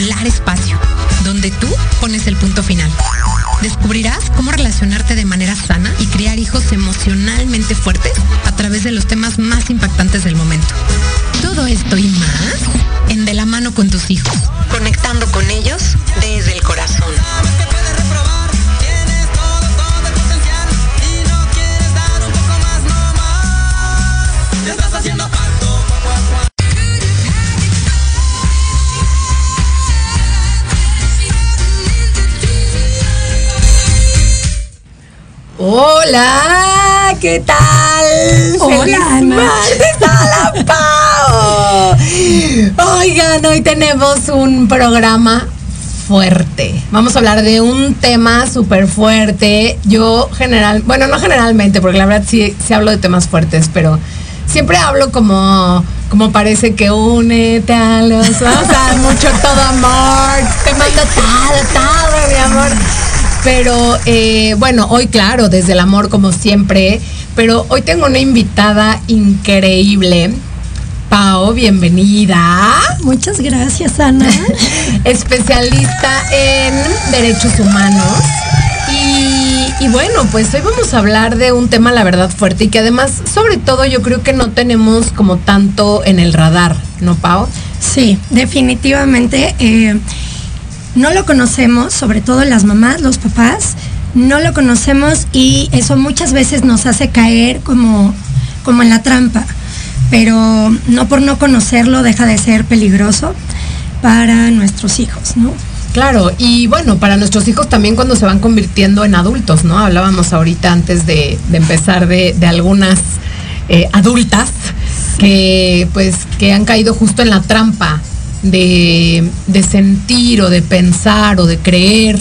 espacio, donde tú pones el punto final. Descubrirás cómo relacionarte de manera sana y criar hijos emocionalmente fuertes a través de los temas más impactantes del momento. Todo esto y más en De la mano con tus hijos, ¿qué tal? Hola, ¡Feliz Ana. martes a la Pau! Oigan, hoy tenemos un programa fuerte. Vamos a hablar de un tema súper fuerte. Yo general, bueno, no generalmente, porque la verdad sí, sí hablo de temas fuertes, pero siempre hablo como, como parece que únete a los, vamos a dar mucho todo amor, te mando todo, todo, mi amor. Pero eh, bueno, hoy claro, desde el amor como siempre, pero hoy tengo una invitada increíble. Pao, bienvenida. Muchas gracias, Ana. Especialista en derechos humanos. Y, y bueno, pues hoy vamos a hablar de un tema, la verdad, fuerte y que además, sobre todo, yo creo que no tenemos como tanto en el radar, ¿no, Pao? Sí, definitivamente. eh, no lo conocemos, sobre todo las mamás, los papás, no lo conocemos y eso muchas veces nos hace caer como, como en la trampa. Pero no por no conocerlo deja de ser peligroso para nuestros hijos, ¿no? Claro, y bueno, para nuestros hijos también cuando se van convirtiendo en adultos, ¿no? Hablábamos ahorita antes de, de empezar de, de algunas eh, adultas que pues que han caído justo en la trampa de, de sentir o de pensar o de creer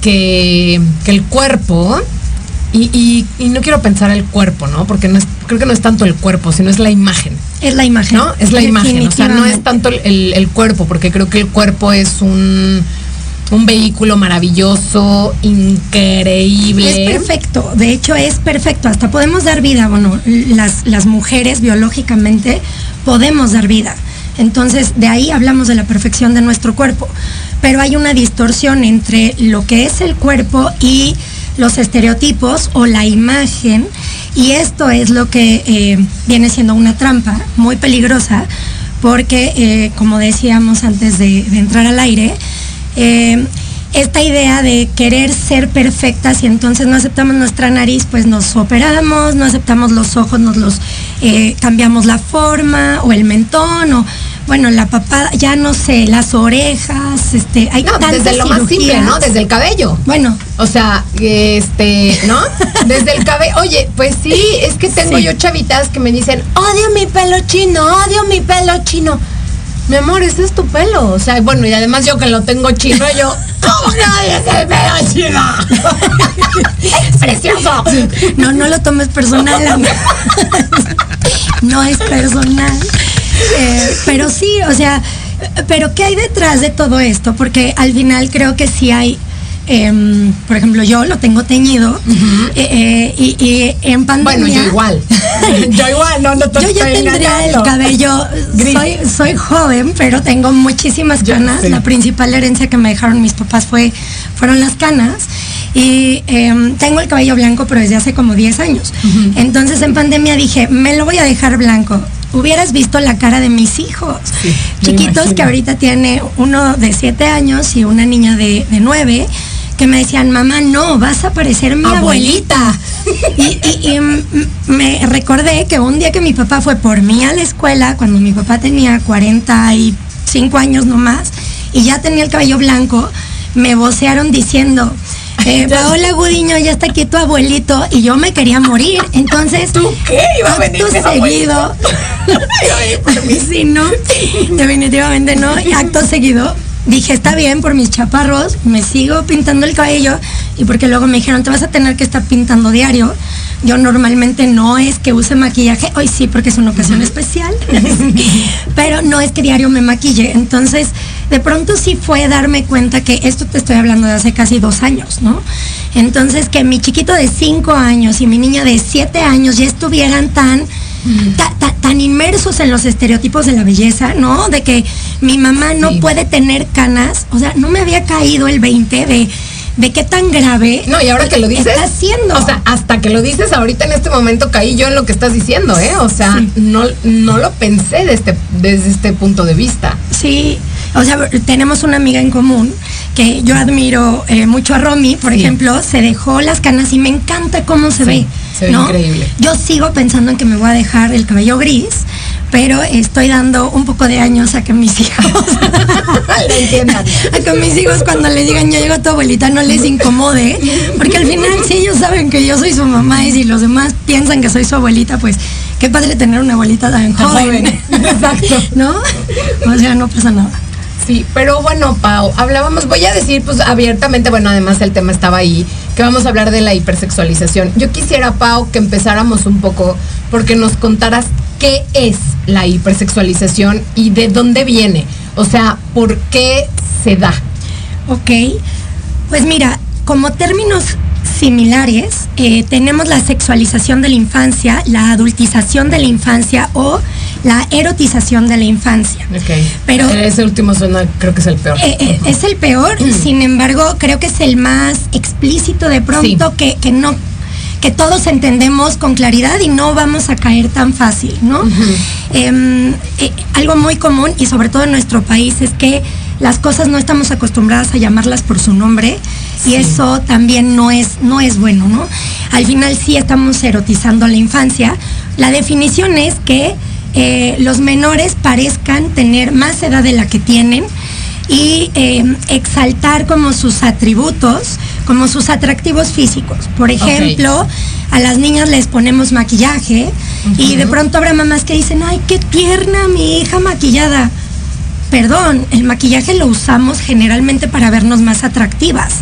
que, que el cuerpo, y, y- y no quiero pensar el cuerpo, ¿no? Porque no es, creo que no es tanto el cuerpo, sino es la imagen. Es la imagen. ¿no? Es la imagen, o sea, no es tanto el, el- el cuerpo, porque creo que el cuerpo es un, un vehículo maravilloso, increíble. Es perfecto, de hecho es perfecto, hasta podemos dar vida, bueno, las, las mujeres biológicamente podemos dar vida. Entonces, de ahí hablamos de la perfección de nuestro cuerpo. Pero hay una distorsión entre lo que es el cuerpo y los estereotipos o la imagen. Y esto es lo que eh, viene siendo una trampa muy peligrosa, porque, eh, como decíamos antes de, entrar al aire, eh, esta idea de querer ser perfectas y entonces no aceptamos nuestra nariz, pues nos operamos, no aceptamos los ojos, nos los eh, cambiamos la forma o el mentón o bueno, la papada, ya no sé, las orejas, este, hay No, tantas desde lo más simple. ¿no? Desde el cabello. Bueno, O sea, este, ¿no? Desde el cabello. Oye, pues sí, es que tengo Sí. yo chavitas que me dicen, odio mi pelo chino, odio mi pelo chino. Mi amor, ese es tu pelo. O sea, bueno, y además yo que lo tengo chino, yo, ¿cómo que odias el pelo chino? es precioso. no, no lo tomes personal. No es personal. Eh, pero sí, o sea, pero ¿qué hay detrás de todo esto? Porque al final creo que sí hay, em, por ejemplo, yo lo tengo teñido eh, eh, y, y en pandemia. Bueno, yo igual. yo igual, no, no te Yo ya tendría el cabello, Gris. soy, soy joven, pero tengo muchísimas Yo canas. La principal herencia que me dejaron mis papás fue, fueron las canas. Y em, tengo el cabello blanco, pero desde hace como 10 años. Entonces en pandemia dije, me lo voy a dejar blanco. Hubieras visto la cara de mis hijos, Sí, chiquitos que ahorita tiene uno de 7 años y una niña de, de 9, que me decían, mamá, no, vas a parecer mi Abuelita. abuelita. Y, y- y, me recordé que un día que mi papá fue por mí a la escuela, cuando mi papá tenía 45 años nomás, y ya tenía el cabello blanco, me vocearon diciendo, eh, Paola Gudiño, ya está aquí tu abuelito y yo me quería morir. Entonces, ¿Tú qué? Iba a venir acto mi abuelito. seguido. sí, no, definitivamente no. Y acto seguido dije, está bien por mis chaparros, me sigo pintando el cabello y porque luego me dijeron, te vas a tener que estar pintando diario. Yo normalmente no es que use maquillaje, hoy sí porque es una ocasión especial, pero no es que diario me maquille. Entonces, de pronto sí fue darme cuenta que esto te estoy hablando de hace casi dos años, ¿no? Entonces, que mi chiquito de cinco años y mi niña de siete años ya estuvieran tan ta- ta- tan inmersos en los estereotipos de la belleza, ¿no? De que mi mamá no Sí. puede tener canas, o sea, no me había caído el 20 de, de qué tan grave No, y ahora que lo dices. está haciendo. O sea, hasta que lo dices ahorita en este momento caí yo en lo que estás diciendo, ¿eh? O sea, Sí. no, no lo pensé de este, desde este punto de vista. Sí, o sea, tenemos una amiga en común que yo admiro eh, mucho a Romy, por Sí. ejemplo, se dejó las canas y me encanta cómo se ve. Se ve ¿no? increíble. Yo sigo pensando en que me voy a dejar el cabello gris, pero estoy dando un poco de años a que mis hijos a que mis hijos cuando le digan yo llego a tu abuelita no les incomode, porque al final si ellos saben que yo soy su mamá y si los demás piensan que soy su abuelita, pues qué padre tener una abuelita tan Tan joven. joven. Exacto. ¿No? O sea, no pasa nada. Sí, pero bueno, Pau, hablábamos, voy a decir pues abiertamente, bueno, además el tema estaba ahí, que vamos a hablar de la hipersexualización. Yo quisiera, Pau, que empezáramos un poco porque nos contaras qué es la hipersexualización y de dónde viene. O sea, ¿por qué se da? Ok, pues mira, como términos similares, eh, tenemos la sexualización de la infancia, la adultización de la infancia o la erotización de la infancia. Pero- ese último suena, creo que es el peor. Eh, eh, es el peor, sin embargo, creo que es el más explícito de pronto Sí. que, que no que todos entendemos con claridad y no vamos a caer tan fácil, ¿no? Em, eh, algo muy común y sobre todo en nuestro país es que las cosas no estamos acostumbradas a llamarlas por su nombre y eso también no es, no es bueno, ¿no? Al final sí estamos erotizando la infancia. La definición es que eh, los menores parezcan tener más edad de la que tienen y eh, exaltar como sus atributos, como sus atractivos físicos. Por ejemplo, a las niñas les ponemos maquillaje y de pronto habrá mamás que dicen, ay, qué tierna mi hija maquillada. Perdón, el maquillaje lo usamos generalmente para vernos más atractivas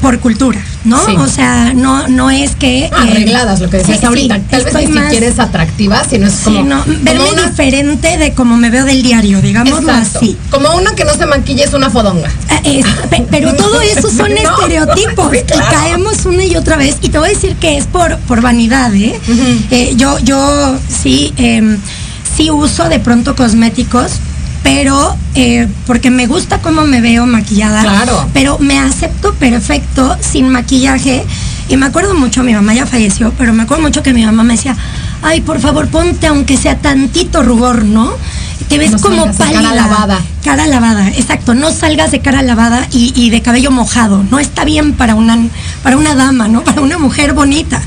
por cultura, ¿no? Sí. O sea, no, no es que... eh, Arregladas, lo que decías sí, ahorita. sí, Tal vez ni más- siquiera es atractiva, sino es Sí, como, no, verme como una diferente de como me veo del diario, digámoslo Exacto. así. Como una que no se maquilla es una fodonga. Eh, es- pe- pero todo eso son No, estereotipos claro. y caemos una y otra vez y te voy a decir que es por, por vanidad ¿eh? Eh, yo yo sí em, sí uso de pronto cosméticos pero eh, porque me gusta cómo me veo maquillada Claro. pero me acepto perfecto sin maquillaje y me acuerdo mucho mi mamá ya falleció pero me acuerdo mucho que mi mamá me decía ay por favor ponte aunque sea tantito rubor no te ves No como de cara pálida lavada. Cara lavada, exacto. No salgas de cara lavada y, y de cabello mojado. No está bien para una, para una dama, ¿no? Para una mujer bonita.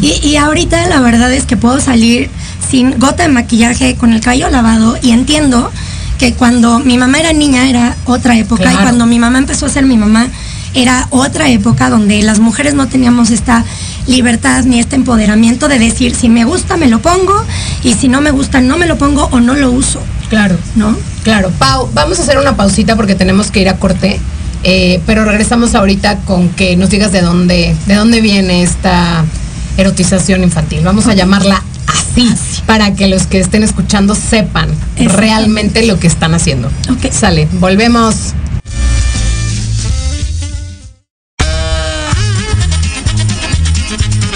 y, y ahorita la verdad es que puedo salir sin gota de maquillaje, con el cabello lavado y entiendo que cuando mi mamá era niña era otra época y cuando mi mamá empezó a ser mi mamá era otra época donde las mujeres no teníamos esta libertad ni este empoderamiento de decir si me gusta me lo pongo y si no me gusta no me lo pongo o no lo uso, Claro. ¿no? Claro, Pau, vamos a hacer una pausita porque tenemos que ir a corte, eh, pero regresamos ahorita con que nos digas de dónde, de dónde viene esta erotización infantil. Vamos a llamarla así, para que los que estén escuchando sepan realmente lo que están haciendo. Ok. Sale, volvemos.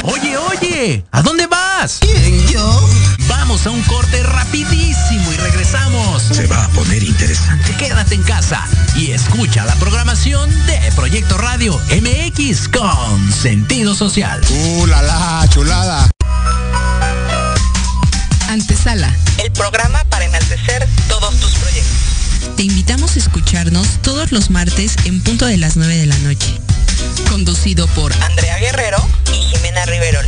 Oye, oye, ¿a dónde vas? ¿Quién, yo? Vamos a un corte rapidísimo y regresamos. Se va a poner interesante. Quédate en casa y escucha la programación de Proyecto Radio MX con sentido social. ¡Uh, la, la, chulada! Antesala. el programa para enaltecer todos tus proyectos. Te invitamos a escucharnos todos los martes en punto de las 9 de la noche. Conducido por Andrea Guerrero y Jimena Riverol,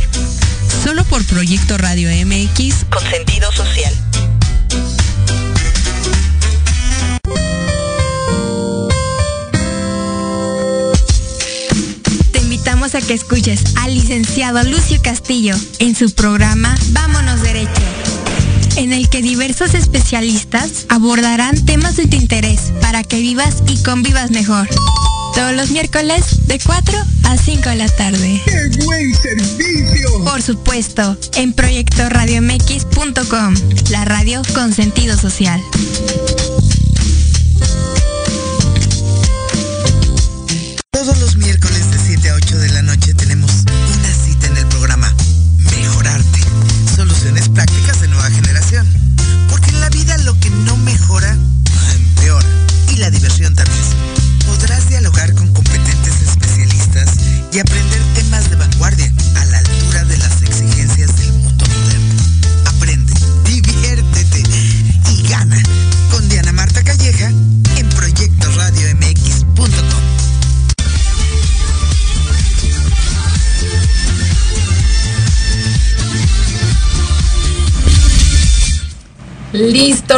solo por Proyecto Radio MX. con sentido social. Te invitamos a que escuches al licenciado Lucio Castillo en su programa Vámonos Derecho, en el que diversos especialistas abordarán temas de tu interés para que vivas y convivas mejor. Todos los miércoles de 4 a 5 de la tarde. ¡Qué buen servicio! Por supuesto, en proyectoradiomx.com, la radio con sentido social.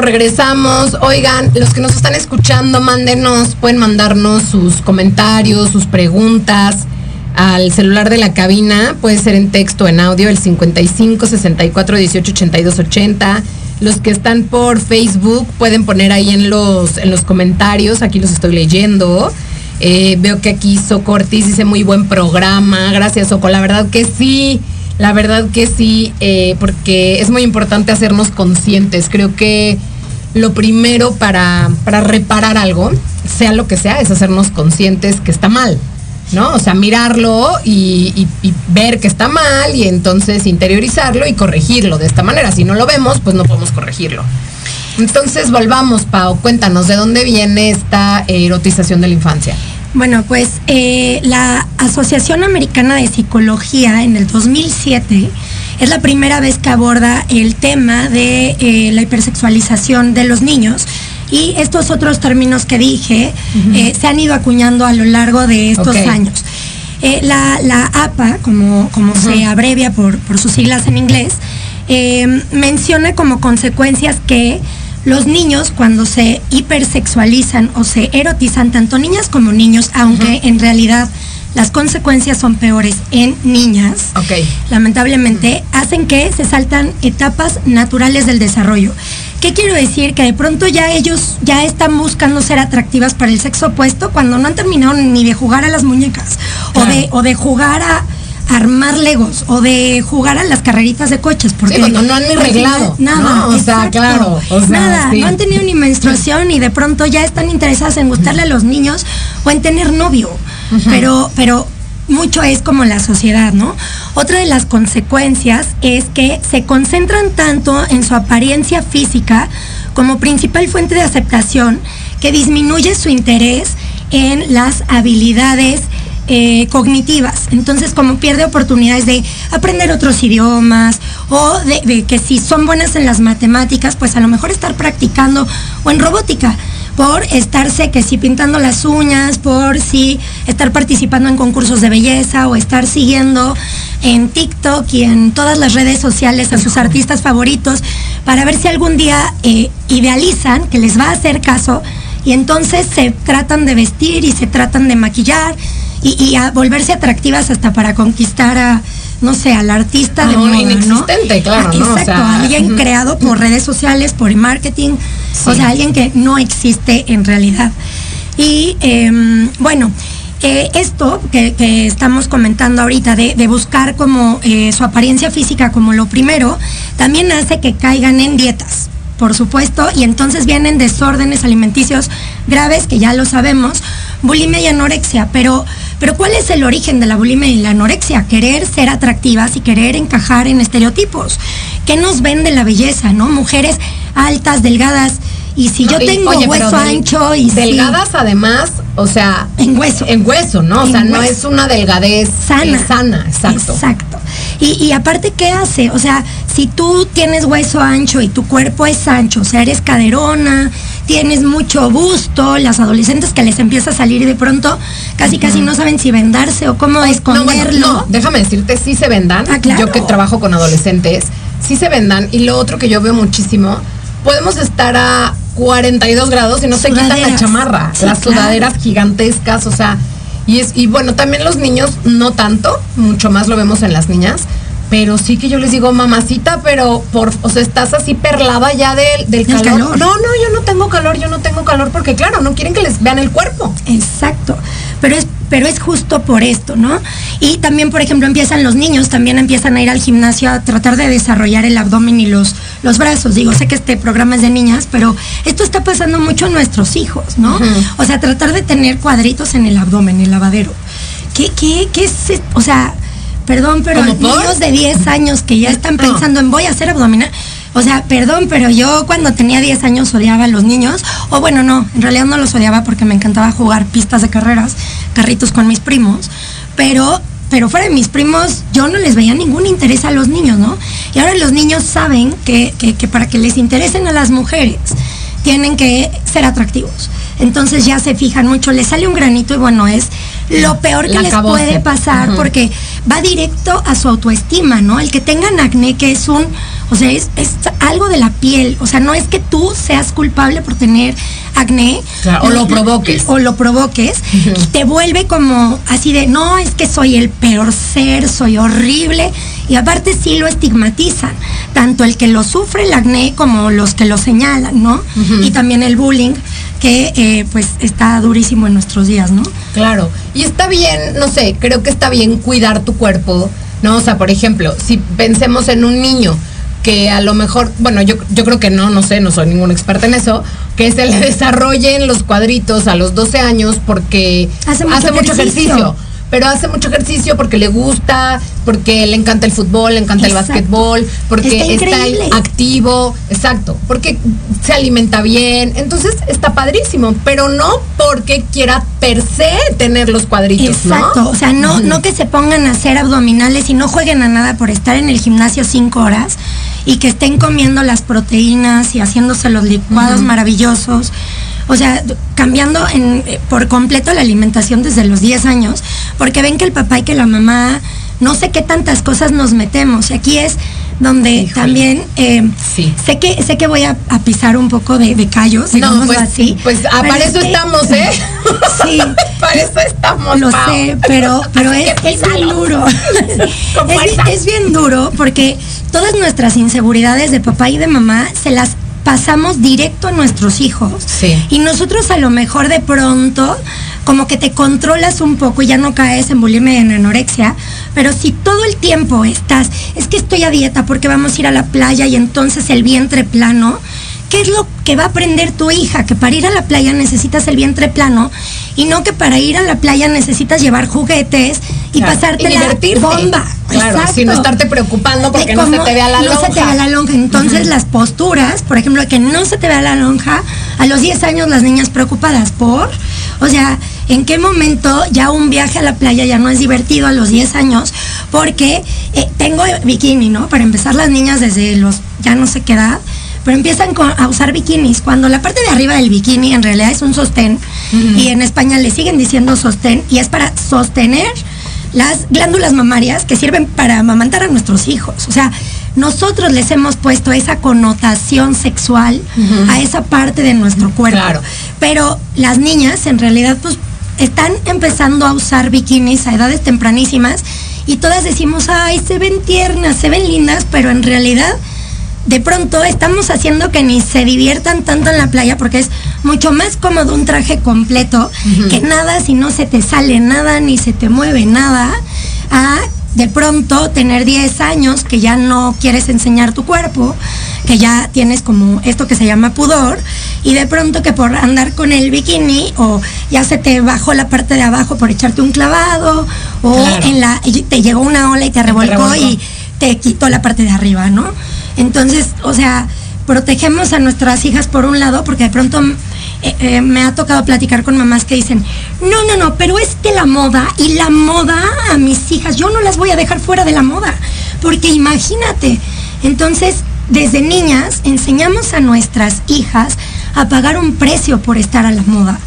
Regresamos. Oigan, los que nos están escuchando, mándenos, pueden mandarnos sus comentarios, sus preguntas al celular de la cabina, puede ser en texto en audio, el 55 64 18 82 80. Los que están por Facebook pueden poner ahí en los, en los comentarios, aquí los estoy leyendo. Eh, veo que aquí Socortis dice muy buen programa. Gracias, Soco. La verdad que sí. La verdad que sí, eh, porque es muy importante hacernos conscientes. Creo que lo primero para, para reparar algo, sea lo que sea, es hacernos conscientes que está mal. ¿No? O sea, mirarlo y, ver que está mal y entonces interiorizarlo y corregirlo de esta manera. Si no lo vemos, pues no podemos corregirlo. Entonces, volvamos, Pau. Cuéntanos, ¿de dónde viene esta erotización de la infancia? Bueno, pues eh, la Asociación Americana de Psicología en el 2007 es la primera vez que aborda el tema de eh, la hipersexualización de los niños. Y estos otros términos que dije eh, se han ido acuñando a lo largo de estos años. Eh, la, la APA, como, como se abrevia por, por sus siglas en inglés, menciona como consecuencias que los niños cuando se hipersexualizan o se erotizan, tanto niñas como niños, aunque en realidad las consecuencias son peores en niñas, Ok. lamentablemente, hacen que se saltan etapas naturales del desarrollo. ¿Qué quiero decir? Que de pronto ya ellos ya están buscando ser atractivas para el sexo opuesto cuando no han terminado ni de jugar a las muñecas o, de, o de jugar a armar legos o de jugar a las carreritas de coches porque Sí, no han ni arreglado, nada ¿no? O sea, exacto, claro, o sea, nada sí. no han tenido ni menstruación y de pronto ya están interesadas en gustarle a los niños o en tener novio pero pero mucho es como la sociedad, ¿no? Otra de las consecuencias es que se concentran tanto en su apariencia física como principal fuente de aceptación que disminuye su interés en las habilidades eh, cognitivas. Entonces, como pierde oportunidades de aprender otros idiomas o de, que si son buenas en las matemáticas, pues a lo mejor estar practicando o en robótica por estarse que si pintando las uñas, por si estar participando en concursos de belleza o estar siguiendo en TikTok y en todas las redes sociales a sus artistas favoritos para ver si algún día eh, idealizan que les va a hacer caso y entonces se tratan de vestir y se tratan de maquillar y, y a volverse atractivas hasta para conquistar a no sé, al artista de moda, ¿no? inexistente, claro, Ah, ¿no? O Exacto, sea, alguien creado por redes sociales, por marketing, o sea, alguien que no existe en realidad. Y em, bueno, eh, esto que, que estamos comentando ahorita de, de buscar como eh, su apariencia física como lo primero, también hace que caigan en dietas. Por supuesto, y entonces vienen desórdenes alimenticios graves, que ya lo sabemos, bulimia y anorexia, pero, pero ¿cuál es el origen de la bulimia y la anorexia? Querer ser atractivas y querer encajar en estereotipos. ¿Qué nos vende la belleza, no? Mujeres altas, delgadas, y si yo No, tengo oye, hueso del- ancho y delgadas además, o sea, en hueso. en hueso, ¿no? O En sea, no es una delgadez sana. eh, sana, exacto. Exacto. Y, y aparte, ¿qué hace? O sea, si tú tienes hueso ancho y tu cuerpo es ancho, o sea, eres caderona, tienes mucho busto, las adolescentes que les empieza a salir y de pronto casi casi no saben si vendarse o cómo No, bueno, esconderlo. no, déjame decirte, sí se vendan. Ah, claro. Yo que trabajo con adolescentes, sí se vendan. Y lo otro que yo veo muchísimo, podemos estar a 42 grados y no se quitan la chamarra. Sí, las claro. sudaderas gigantescas, o sea, Y es y bueno, también los niños no tanto, mucho más lo vemos en las niñas, pero sí que yo les digo, mamacita, pero por, o sea, estás así perlada ya del, del calor. calor. No, no, yo no tengo calor, yo no tengo calor, porque claro, no quieren que les vean el cuerpo. Exacto. Pero es, pero es justo por esto, ¿no? Y también, por ejemplo, empiezan los niños, también empiezan a ir al gimnasio a tratar de desarrollar el abdomen y los, los brazos. Digo, sé que este programa es de niñas, pero esto está pasando mucho en nuestros hijos, ¿no? O sea, tratar de tener cuadritos en el abdomen, el lavadero. ¿Qué, qué, qué es? es- O sea, perdón, pero niños de 10 años que ya están pensando en voy a hacer abdominal. O sea, perdón, pero yo cuando tenía 10 años odiaba a los niños. O bueno, no, en realidad no los odiaba porque me encantaba jugar pistas de carreras, carritos con mis primos. Pero, pero fuera de mis primos, yo no les veía ningún interés a los niños, ¿no? Y ahora los niños saben que, que- que para que les interesen a las mujeres, tienen que ser atractivos. Entonces ya se fijan mucho, les sale un granito y bueno, es lo peor que La les puede pasar porque va directo a su autoestima, ¿no? El que tengan acné, que es un, o sea, es, es algo de la piel, o sea, no es que tú seas culpable por tener acné. Claro, o lo provoques. O lo provoques, y te vuelve como así de, no, es que soy el peor ser, soy horrible, y aparte sí lo estigmatizan, tanto el que lo sufre el acné como los que lo señalan, ¿no? Y también el bullying, que eh, pues está durísimo en nuestros días, ¿no? Claro. Y está bien, no sé, creo que está bien cuidar tu cuerpo, ¿no? O sea, por ejemplo, si pensemos en un niño que a lo mejor, bueno, yo, yo creo que no, no sé, no soy ningún experta en eso, que se le desarrollen los cuadritos a los 12 años porque Hace mucho ejercicio. Pero hace mucho ejercicio porque le gusta, porque le encanta el fútbol, le encanta el básquetbol, porque Está activo, exacto, porque se alimenta bien, entonces está padrísimo, pero no porque quiera per se tener los cuadritos, ¿no? Exacto, o sea, no, no que se pongan a hacer abdominales y no jueguen a nada por estar en el gimnasio cinco horas y que estén comiendo las proteínas y haciéndose los licuados maravillosos. O sea, cambiando en, eh, por completo la alimentación desde los 10 años, porque ven que el papá y que la mamá, no sé qué tantas cosas nos metemos. Y aquí es donde Híjole. también eh, Sí. sé que sé que voy a, a pisar un poco de, de callos, No, pues, así. pues ah, para es eso que- estamos, ¿eh? Sí. para eso estamos. Lo sé, pero, pero Así es, que es bien duro. Es bien duro porque todas nuestras inseguridades de papá y de mamá se las pasamos directo a nuestros hijos. Sí. Y nosotros a lo mejor de pronto como que te controlas un poco y ya no caes en bulimia y en anorexia, pero si todo el tiempo estás, es que estoy a dieta porque vamos a ir a la playa y entonces el vientre plano, ¿qué es lo que va a aprender tu hija? Que para ir a la playa necesitas el vientre plano y no que para ir a la playa necesitas llevar juguetes y Claro, pasarte y la bomba. Claro, Exacto. sin no estarte preocupando porque no se te vea la no lonja. se te vea la lonja. Entonces las posturas, por ejemplo, que no se te vea la lonja, a los 10 años las niñas preocupadas por, o sea, ¿en qué momento ya un viaje a la playa ya no es divertido a los 10 años? Porque eh, tengo bikini, ¿no? Para empezar las niñas desde los ya no sé qué edad, pero empiezan a usar bikinis, cuando la parte de arriba del bikini en realidad es un sostén y en España le siguen diciendo sostén y es para sostener las glándulas mamarias que sirven para amamantar a nuestros hijos. O sea, nosotros les hemos puesto esa connotación sexual a esa parte de nuestro cuerpo. Claro. Pero las niñas en realidad pues están empezando a usar bikinis a edades tempranísimas y todas decimos, ay, se ven tiernas, se ven lindas, pero en realidad de pronto estamos haciendo que ni se diviertan tanto en la playa porque es mucho más cómodo un traje completo que nada si no se te sale nada ni se te mueve nada a de pronto tener 10 años que ya no quieres enseñar tu cuerpo, que ya tienes como esto que se llama pudor y de pronto que por andar con el bikini o ya se te bajó la parte de abajo por echarte un clavado o Claro. en la y te llegó una ola y te revolcó, revolcó. y te quitó la parte de arriba, ¿no? Entonces, o sea, protegemos a nuestras hijas por un lado, porque de pronto eh, eh, me ha tocado platicar con mamás que dicen, no, no, no, pero es que la moda y la moda a mis hijas, yo no las voy a dejar fuera de la moda, porque imagínate, entonces, desde niñas enseñamos a nuestras hijas a pagar un precio por estar a la moda.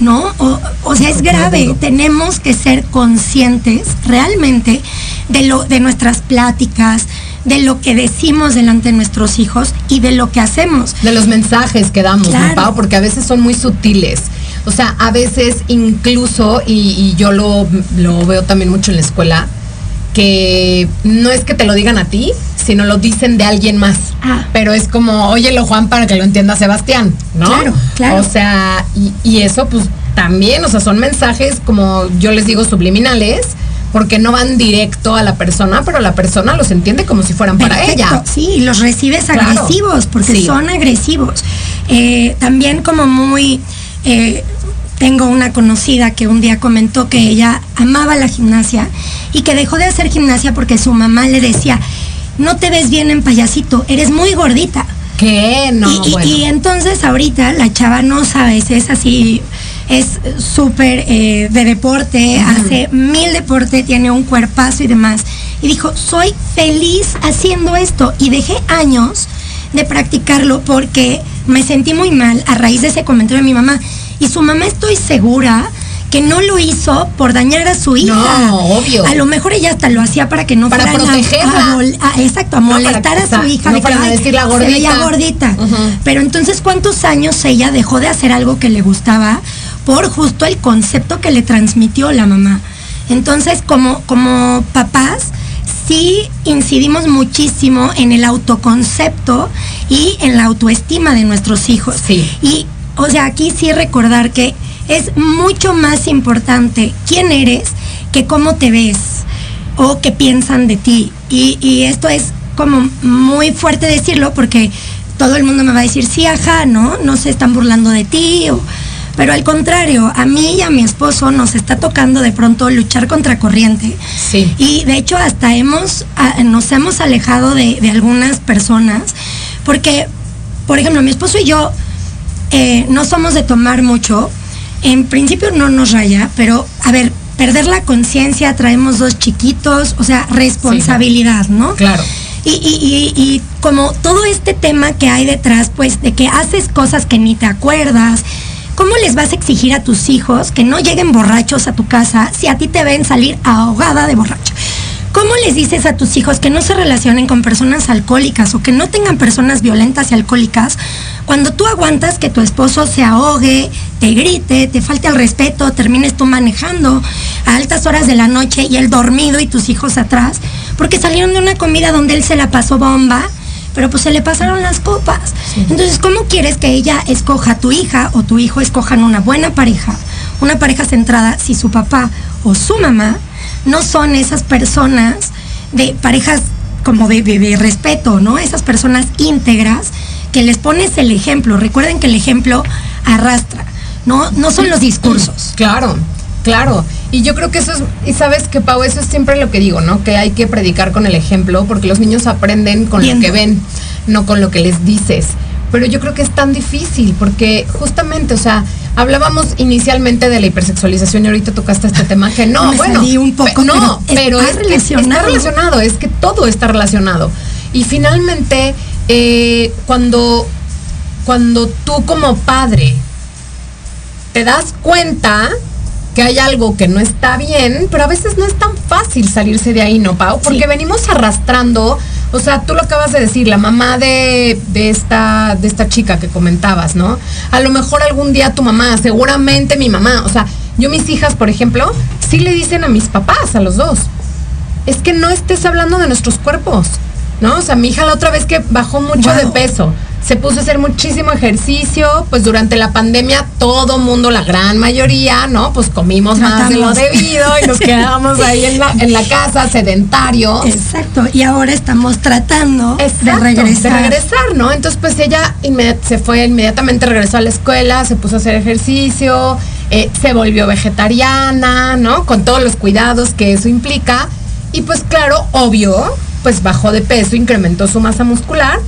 ¿no? O, o sea, es grave. Tenemos que ser conscientes realmente de lo, de nuestras pláticas, de lo que decimos delante de nuestros hijos y de lo que hacemos. De los mensajes que damos, ¿no, Claro. Pau? Porque a veces son muy sutiles. O sea, a veces incluso, y, y yo lo, lo veo también mucho en la escuela, que no es que te lo digan a ti, sino lo dicen de alguien más. Ah. Pero es como, óyelo Juan para que lo entienda Sebastián, ¿no? Claro, claro. O sea, y, y eso pues también, o sea, son mensajes como yo les digo subliminales, porque no van directo a la persona, pero la persona los entiende como si fueran para Perfecto, ella. Sí, los recibes Claro. agresivos, porque Sí. son agresivos. Eh, también como muy... eh, tengo una conocida que un día comentó que ella amaba la gimnasia y que dejó de hacer gimnasia porque su mamá le decía, no te ves bien en payasito, eres muy gordita. ¿Qué? No, y, y- bueno. y entonces ahorita la chava no sabes, es así, es súper eh, de deporte, hace mil deporte, tiene un cuerpazo y demás. Y dijo, soy feliz haciendo esto. Y dejé años de practicarlo porque me sentí muy mal a raíz de ese comentario de mi mamá. Y su mamá estoy segura que no lo hizo por dañar a su hija. No, obvio. A lo mejor ella hasta lo hacía para que no Para fueran protegerla. a exacto, a No, para molestar que- a su hija. no de que, para "Ay, decirla se veía gordita". gordita. Pero entonces, ¿cuántos años ella dejó de hacer algo que le gustaba por justo el concepto que le transmitió la mamá? Entonces, como, como papás, sí incidimos muchísimo en el autoconcepto y en la autoestima de nuestros hijos. Sí. Y, o sea, aquí sí recordar que es mucho más importante quién eres que cómo te ves o qué piensan de ti. Y, y esto es como muy fuerte decirlo porque todo el mundo me va a decir, sí, ajá, ¿no? No se están burlando de ti. o- pero al contrario, a mí y a mi esposo nos está tocando de pronto luchar contra corriente. Sí. Y de hecho hasta hemos, nos hemos alejado de, de algunas personas porque, por ejemplo, mi esposo y yo eh, no somos de tomar mucho. En principio no nos raya, pero a ver, perder la conciencia, traemos dos chiquitos, o sea, responsabilidad, ¿no? Claro. Y, y- y- y como todo este tema que hay detrás, pues, de que haces cosas que ni te acuerdas, ¿cómo les vas a exigir a tus hijos que no lleguen borrachos a tu casa si a ti te ven salir ahogada de borracha? ¿Cómo les dices a tus hijos que no se relacionen con personas alcohólicas o que no tengan personas violentas y alcohólicas cuando tú aguantas que tu esposo se ahogue, te grite, te falte el respeto, termines tú manejando a altas horas de la noche y él dormido y tus hijos atrás? Porque salieron de una comida donde él se la pasó bomba, pero pues se le pasaron las copas. Entonces, ¿cómo quieres que ella escoja tu hija o tu hijo escojan una buena pareja, una pareja centrada si su papá o su mamá no son esas personas de parejas como de, de- de respeto, ¿no? Esas personas íntegras que les pones el ejemplo. Recuerden que el ejemplo arrastra, ¿no? No son los discursos. Claro, claro. Y yo creo que eso es, y sabes que Pau, eso es siempre lo que digo, ¿no? Que hay que predicar con el ejemplo, porque los niños aprenden con lo que ven, no con lo que les dices. Pero yo creo que es tan difícil, porque justamente, o sea, hablábamos inicialmente de la hipersexualización y ahorita tocaste este tema que no, Me bueno, salí un poco, pe- no, pero pero, está es relacionado. está relacionado, es que todo está relacionado. Y finalmente, eh, cuando, cuando tú como padre te das cuenta que hay algo que no está bien, pero a veces no es tan fácil salirse de ahí, ¿no, Pau? Porque Sí. venimos arrastrando, o sea, tú lo acabas de decir, la mamá de, de esta, de esta chica que comentabas, ¿no? A lo mejor algún día tu mamá, seguramente mi mamá, o sea, yo mis hijas, por ejemplo, sí le dicen a mis papás, a los dos, es que no estés hablando de nuestros cuerpos, ¿no? O sea, mi hija la otra vez que bajó mucho Wow. de peso, se puso a hacer muchísimo ejercicio, pues durante la pandemia todo mundo, la gran mayoría, ¿no? Pues comimos más de lo debido y nos quedamos ahí en la, en la casa sedentarios. Exacto. Y ahora estamos tratando Exacto, de regresar. de regresar, ¿no? Entonces, pues ella se fue inmediatamente, regresó a la escuela, se puso a hacer ejercicio, eh, se volvió vegetariana, ¿no? Con todos los cuidados que eso implica. Y pues claro, obvio, pues bajó de peso, incrementó su masa muscular,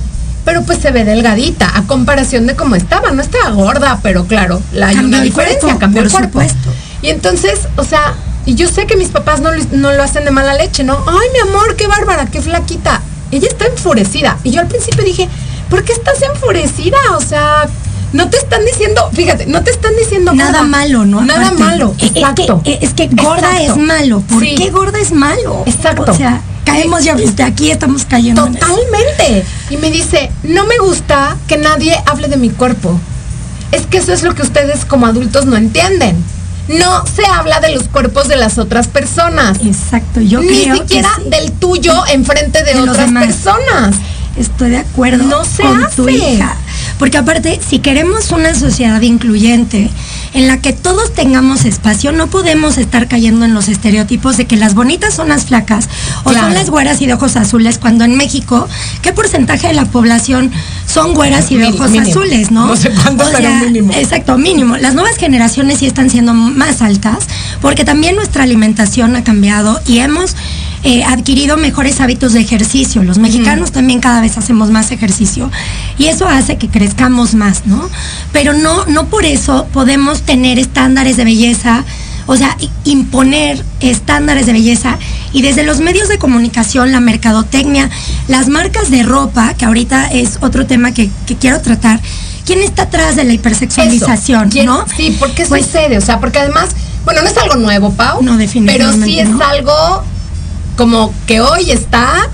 pero pues se ve delgadita a comparación de cómo estaba. No estaba gorda, pero claro, la, hay Cambió una diferencia, cuerpo, cambió el por cuerpo. supuesto. Y entonces, o sea, y yo sé que mis papás no, lo- no lo hacen de mala leche, ¿no? Ay, mi amor, qué bárbara, qué flaquita. Ella está enfurecida. Y yo al principio dije, ¿por qué estás enfurecida? O sea, no te están diciendo, fíjate, no te están diciendo Nada gorda. malo, ¿no? Nada Aparte, malo. eh, eh, Exacto. que- eh, es que gorda Exacto. es malo. ¿Por Sí. qué gorda es malo? Exacto. O sea, caemos ya desde aquí, estamos cayendo. Totalmente. Y me dice, no me gusta que nadie hable de mi cuerpo. es que eso es lo que ustedes como adultos no entienden. No se habla de los cuerpos de las otras personas. Exacto, yo Ni creo siquiera que sí. del tuyo enfrente de, otras personas. Estoy de acuerdo No se con hace. tu hija. Porque aparte, si queremos una sociedad incluyente en la que todos tengamos espacio, no podemos estar cayendo en los estereotipos de que las bonitas son las flacas o Claro. son las güeras y de ojos azules, cuando en México, ¿qué porcentaje de la población son güeras y de ojos mínimo. azules, no? No sé cuánto, pero mínimo. Exacto, mínimo. Las nuevas generaciones sí están siendo más altas porque también nuestra alimentación ha cambiado y hemos eh, adquirido mejores hábitos de ejercicio. Los mexicanos también cada vez hacemos más ejercicio y eso hace que crezcamos más, ¿no? Pero no, no por eso podemos tener estándares de belleza, o sea, imponer estándares de belleza y desde los medios de comunicación, la mercadotecnia, las marcas de ropa, que ahorita es otro tema que, que quiero tratar. ¿Quién está atrás de la hipersexualización, Eso. ¿Quién- no? Sí, ¿por qué Pues- sucede? O sea, porque además, bueno, no es algo nuevo, Pau. No, definitivamente Pero sí es no. algo como que hoy está,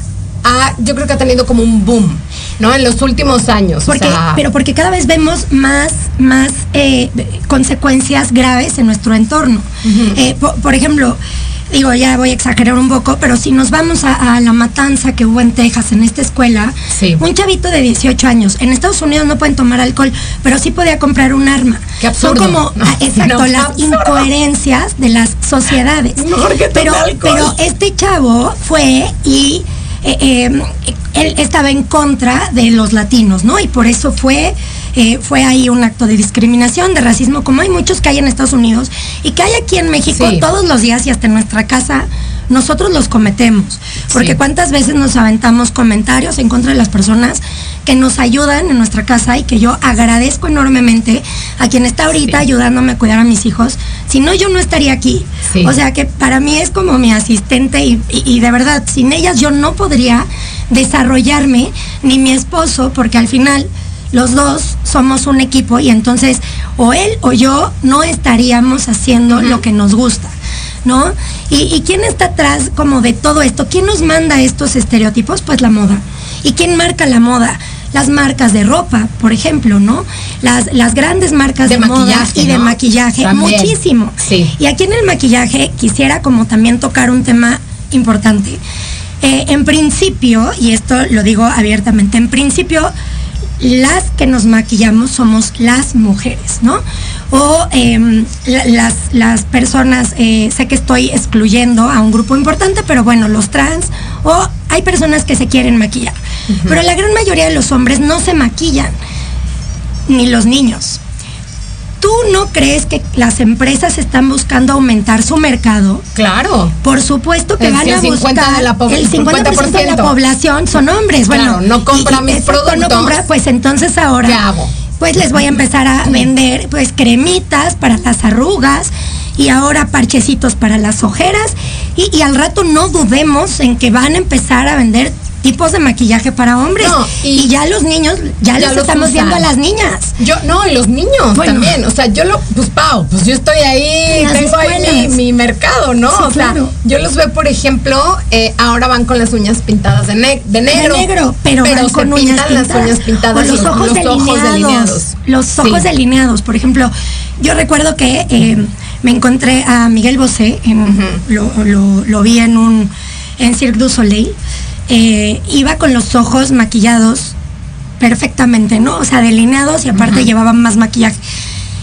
yo creo que ha tenido como un boom, ¿no? En los últimos años. o Porque, sea, pero porque cada vez vemos más, más eh, consecuencias graves en nuestro entorno. Eh, po- por, ejemplo, digo, ya voy a exagerar un poco, pero si nos vamos a, a la matanza que hubo en Texas, en esta escuela, Sí. un chavito de 18 años, en Estados Unidos no pueden tomar alcohol, pero sí podía comprar un arma. Qué absurdo. Son como, No, ah, exacto, no, las absurdo. incoherencias de las sociedades. Pero, pero este chavo fue y eh, eh, él estaba en contra de los latinos, ¿no? Y por eso fue, eh, fue ahí un acto de discriminación, de racismo, como hay muchos que hay en Estados Unidos y que hay aquí en México Sí. todos los días y hasta en nuestra casa. Nosotros los cometemos, porque Sí. cuántas veces nos aventamos comentarios en contra de las personas que nos ayudan en nuestra casa y que yo agradezco enormemente a quien está ahorita Sí. ayudándome a cuidar a mis hijos. Si no, yo no estaría aquí. Sí. O sea que para mí es como mi asistente y, y- y de verdad, sin ellas yo no podría desarrollarme, ni mi esposo, porque al final los dos somos un equipo y entonces o él o yo no estaríamos haciendo lo que nos gusta. ¿No? ¿Y, y quién está atrás como de todo esto? ¿Quién nos manda estos estereotipos? Pues la moda. ¿Y quién marca la moda? Las marcas de ropa, por ejemplo, ¿no? Las, las grandes marcas de, De moda maquillaje, y de maquillaje, También. muchísimo. Sí. Y aquí en el maquillaje quisiera como también tocar un tema importante. Eh, en principio, y esto lo digo abiertamente, en principio las que nos maquillamos somos las mujeres, ¿no? O em, la- las, las personas, eh, sé que estoy excluyendo a un grupo importante, pero bueno, los trans, o hay personas que se quieren maquillar. Pero la gran mayoría de los hombres no se maquillan, ni los niños. ¿Tú no crees que las empresas están buscando aumentar su mercado? claro. Por supuesto que El van a 50 buscar de la po- el 50%, de la 50%. población son hombres. Bueno, no compra mis exacto, No productos. compra, pues entonces ahora ¿Qué hago? pues les voy a empezar a vender pues cremitas para las arrugas y ahora parchecitos para las ojeras y, y al rato no dudemos en que van a empezar a vender tipos de maquillaje para hombres No, y, y- ya los niños ya, ya los los estamos usan. viendo a las niñas Yo, no, y los niños Bueno. también. O sea, yo lo, pues Pau, pues yo estoy ahí, las tengo ahí mi, mercado, ¿no? Sí, o sea, claro. yo los veo, por ejemplo, eh, ahora van con las uñas pintadas de, ne- de negro. de negro, pero, van con uñas pintan las pintadas. uñas pintadas O los y ojos, delineados, Los ojos Sí. delineados, por ejemplo, yo recuerdo que eh, me encontré a Miguel Bosé, en- lo, lo- lo vi en un en Cirque du Soleil, eh, iba con los ojos maquillados perfectamente, ¿no? O sea, delineados y aparte llevaban más maquillaje.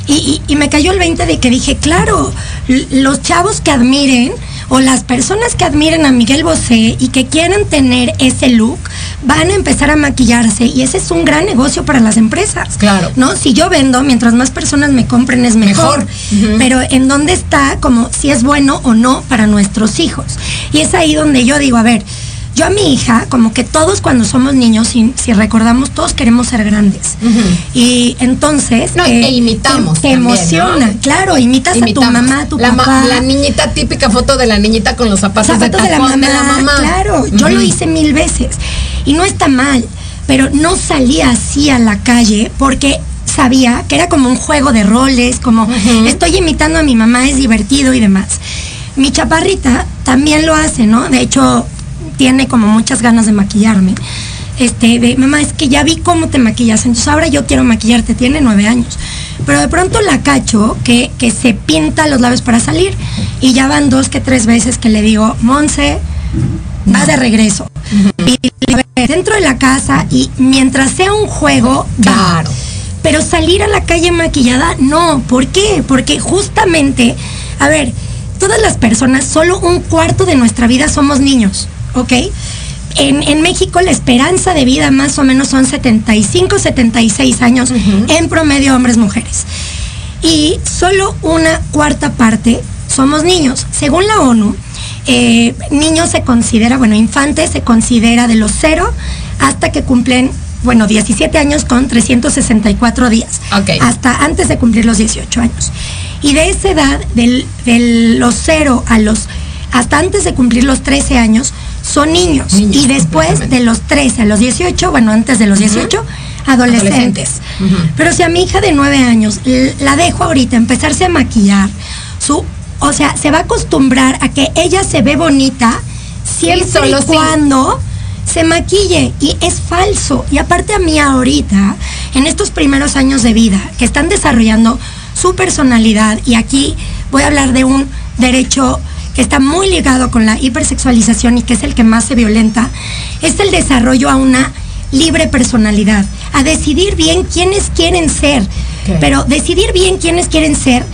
Y, y- y me cayó el 20 de que dije, claro, los chavos que admiren o las personas que admiren a Miguel Bosé y que quieran tener ese look van a empezar a maquillarse y ese es un gran negocio para las empresas. Claro. ¿No? Si yo vendo, mientras más personas me compren es mejor. Pero en dónde está como si es bueno o no para nuestros hijos. Y es ahí donde yo digo, a ver, yo a mi hija, como que todos cuando somos niños, si, si recordamos, todos queremos ser grandes. Y entonces... No, e imitamos Te, te también, emociona, ¿no? claro, imitas Imitamos. a tu mamá, a tu la, ma- papá. la niñita típica foto de la niñita con los zapatos, zapatos de la, tacón mamá, Claro, yo lo hice mil veces. Y no está mal, pero no salía así a la calle porque sabía que era como un juego de roles, como estoy imitando a mi mamá, es divertido y demás. Mi chaparrita también lo hace, ¿no? De hecho, tiene como muchas ganas de maquillarme. Este, de mamá, es que ya vi cómo te maquillas, entonces ahora yo quiero maquillarte, tiene nueve años. Pero de pronto la cacho que, que se pinta los labios para salir y ya van dos que tres veces que le digo, Monse, va de regreso. Y dentro de la casa y mientras sea un juego, claro. Pero salir a la calle maquillada, no. ¿Por qué? Porque justamente, a ver, todas las personas, solo un cuarto de nuestra vida somos niños, ¿ok? En, México la esperanza de vida más o menos son 75, 76 años en promedio hombres, mujeres. Y solo una cuarta parte somos niños. Según la ONU, eh, niños se considera, bueno, infantes se considera de los cero hasta que cumplen, bueno, 17 años con 364 días. Hasta antes de cumplir los 18 años. Y de esa edad, de los cero a los, hasta antes de cumplir los 13 años, son niños. y después de los 13 a los 18, bueno, antes de los 18, adolescentes. Pero si a mi hija de 9 años la dejo ahorita empezarse a maquillar, su, o sea, se va a acostumbrar a que ella se ve bonita siempre y cuando se maquille y es falso. Y aparte a mí ahorita, en estos primeros años de vida, que están desarrollando su personalidad, y aquí voy a hablar de un derecho que está muy ligado con la hipersexualización y que es el que más se violenta, es el desarrollo a una libre personalidad, a decidir bien quiénes quieren ser. Pero decidir bien quiénes quieren ser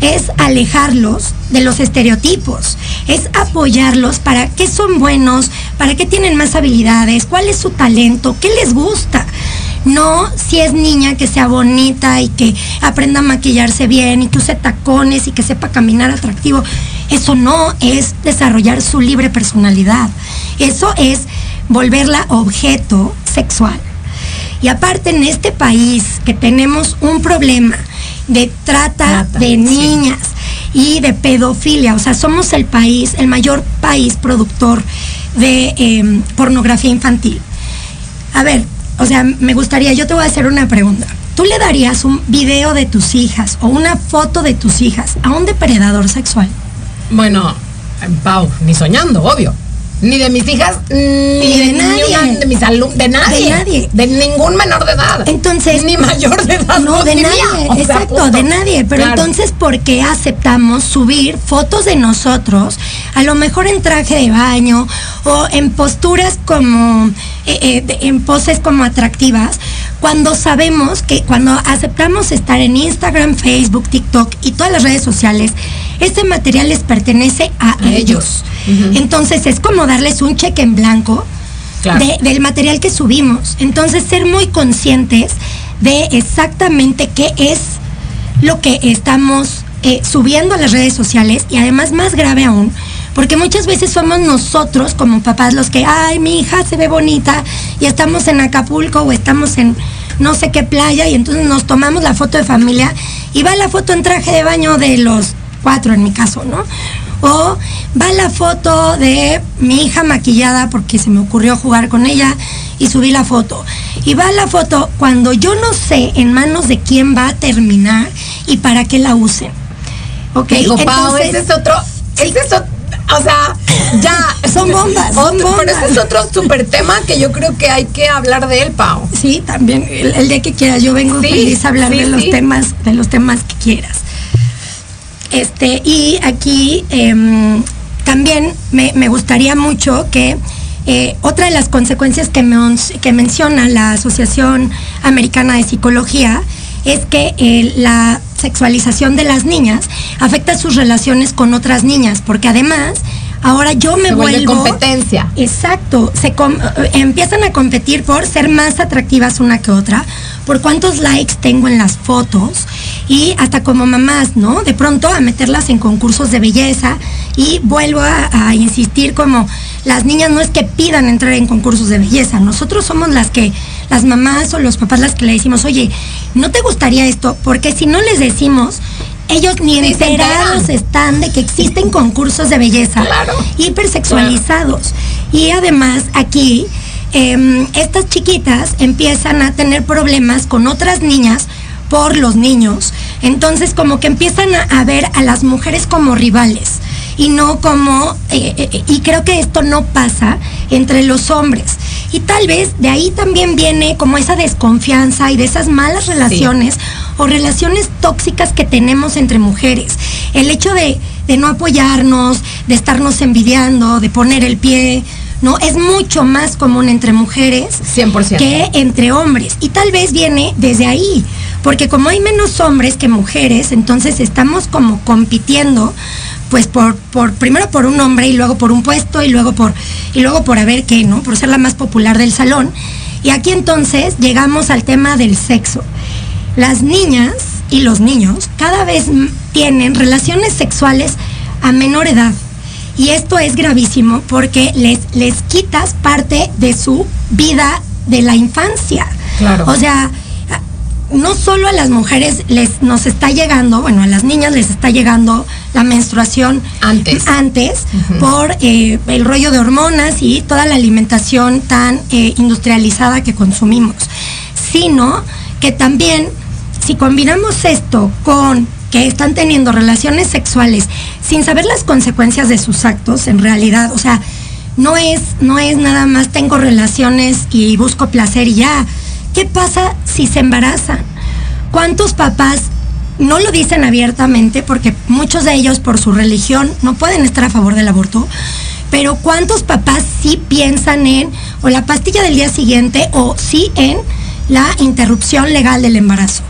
es alejarlos de los estereotipos, es apoyarlos para qué son buenos, para qué tienen más habilidades, cuál es su talento, qué les gusta. No si es niña que sea bonita y que aprenda a maquillarse bien y que use tacones y que sepa caminar atractivo. Eso no es desarrollar su libre personalidad. Eso es volverla objeto sexual. Y aparte en este país que tenemos un problema de trata, de niñas y de pedofilia, o sea, somos el país, el mayor país productor de em, pornografía infantil. A ver, o sea, me gustaría, yo te voy a hacer una pregunta. ¿Tú le darías un video de tus hijas o una foto de tus hijas a un depredador sexual? Bueno, Pau, ni soñando, obvio. Ni de mis hijas, ni, de, nadie. de mis alumnos, de nadie. De nadie. De ningún menor de edad. Entonces. Ni mayor de edad. No, de nadie. exacto, de nadie. Pero entonces, ¿por qué aceptamos subir fotos de nosotros? A lo mejor en traje de baño o en posturas como. Eh, eh, en poses como atractivas. Cuando sabemos que cuando aceptamos estar en Instagram, Facebook, TikTok y todas las redes sociales, este material les pertenece a, ellos. Entonces es como darles un cheque en blanco del material que subimos. Entonces ser muy conscientes de exactamente qué es lo que estamos eh, subiendo a las redes sociales y además más grave aún, porque muchas veces somos nosotros como papás los que, ay, mi hija se ve bonita y estamos en Acapulco o estamos en no sé qué playa y entonces nos tomamos la foto de familia y va la foto en traje de baño de los cuatro en mi caso, ¿no? O va la foto de mi hija maquillada porque se me ocurrió jugar con ella y subí la foto. Y va la foto cuando yo no sé en manos de quién va a terminar y para qué la usen. Ok, Entonces, ese es otro, ese es o sea, ya. Son bombas, son bombas. Pero ese es otro súper tema que yo creo que hay que hablar de él, Pau. Sí, también. El, día que quieras, yo vengo feliz a hablar de los temas, de los temas que quieras. Este, y aquí em, también me, gustaría mucho que eh, otra de las consecuencias que, menciona la Asociación Americana de Psicología es que eh, la sexualización de las niñas afecta sus relaciones con otras niñas, porque además ahora yo me vuelvo competencia. Exacto, se eh, empiezan a competir por ser más atractivas una que otra, por cuántos likes tengo en las fotos y hasta como mamás, ¿no? De pronto a meterlas en concursos de belleza y vuelvo a, insistir como las niñas no es que pidan entrar en concursos de belleza, nosotros somos las que las mamás o los papás las que le decimos, oye, ¿no te gustaría esto? Porque si no les decimos, ellos ni enterados están de que existen concursos de belleza hipersexualizados. Y además aquí em, estas chiquitas empiezan a tener problemas con otras niñas por los niños. Entonces como que empiezan a, ver a las mujeres como rivales y no como, eh, eh, y creo que esto no pasa entre los hombres. Y tal vez de ahí también viene como esa desconfianza y de esas malas relaciones o relaciones tóxicas que tenemos entre mujeres. El hecho de, de no apoyarnos, de estarnos envidiando, de poner el pie, ¿no? Es mucho más común entre mujeres 100%. que entre hombres. Y tal vez viene desde ahí, porque como hay menos hombres que mujeres, entonces estamos como compitiendo pues por, por primero por un hombre y luego por un puesto y luego por y luego por a ver qué, ¿no? Por ser la más popular del salón. Y aquí entonces llegamos al tema del sexo. Las niñas y los niños cada vez tienen relaciones sexuales a menor edad. Y esto es gravísimo porque les, les quitas parte de su vida de la infancia. Claro. O sea, no solo a las mujeres les nos está llegando, bueno, a las niñas les está llegando la menstruación Antes. antes por eh, el rollo de hormonas y toda la alimentación tan eh, industrializada que consumimos, sino que también si combinamos esto con que están teniendo relaciones sexuales sin saber las consecuencias de sus actos, en realidad, o sea, no es, no es nada más tengo relaciones y busco placer y ya. ¿Qué pasa si se embarazan? ¿Cuántos papás no lo dicen abiertamente porque muchos de ellos por su religión no pueden estar a favor del aborto? Pero ¿cuántos papás sí piensan en o la pastilla del día siguiente o sí en la interrupción legal del embarazo?